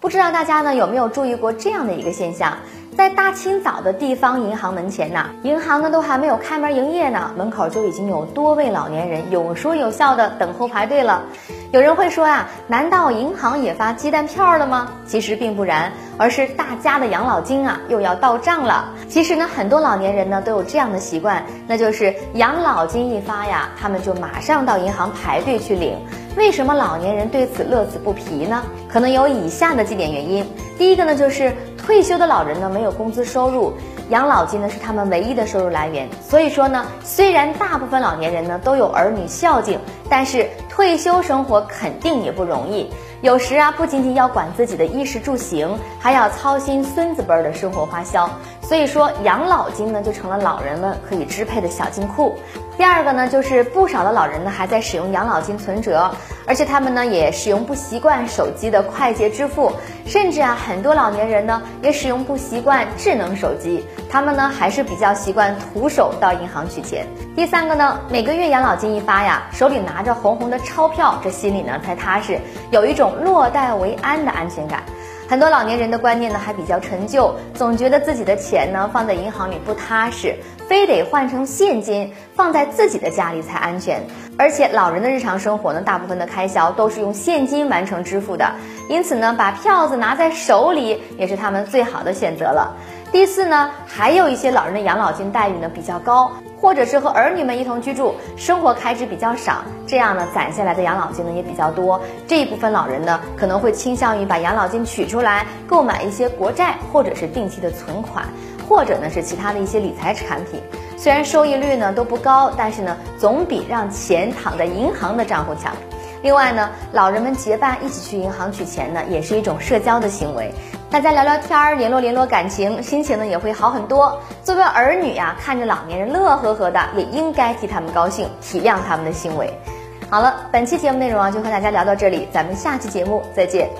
不知道大家呢有没有注意过这样的一个现象？在大清早的地方银行门前呢，银行呢都还没有开门营业呢，门口就已经有多位老年人有说有笑的等候排队了。有人会说呀，难道银行也发鸡蛋票了吗？其实并不然，而是大家的养老金啊又要到账了。其实呢，很多老年人呢都有这样的习惯，那就是养老金一发呀，他们就马上到银行排队去领。为什么老年人对此乐此不疲呢？可能有以下的几点原因。第一个呢，就是退休的老人呢没有工资收入，养老金呢是他们唯一的收入来源。所以说呢，虽然大部分老年人呢都有儿女孝敬，但是退休生活肯定也不容易。有时啊，不仅仅要管自己的衣食住行，还要操心孙子辈儿的生活花销。所以说，养老金呢就成了老人们可以支配的小金库。第二个呢，就是不少的老人呢还在使用养老金存折，而且他们呢也使用不习惯手机的快捷支付，甚至啊很多老年人呢也使用不习惯智能手机，他们呢还是比较习惯徒手到银行取钱。第三个呢，每个月养老金一发呀，手里拿着红红的钞票，这心里呢才踏实，有一种落袋为安的安全感。很多老年人的观念呢还比较陈旧，总觉得自己的钱呢放在银行里不踏实，非得换成现金放在自己的家里才安全。而且老人的日常生活呢，大部分的开销都是用现金完成支付的，因此呢，把票子拿在手里也是他们最好的选择了。第四呢，还有一些老人的养老金待遇呢比较高，或者是和儿女们一同居住，生活开支比较少，这样呢攒下来的养老金呢也比较多。这一部分老人呢可能会倾向于把养老金取出来购买一些国债，或者是定期的存款，或者呢是其他的一些理财产品。虽然收益率呢都不高，但是呢总比让钱躺在银行的账户强。另外呢，老人们结伴一起去银行取钱呢，也是一种社交的行为。大家聊聊天儿，联络联络感情，心情呢也会好很多。作为儿女呀，看着老年人乐呵呵的，也应该替他们高兴，体谅他们的行为。好了，本期节目内容啊，就和大家聊到这里，咱们下期节目再见。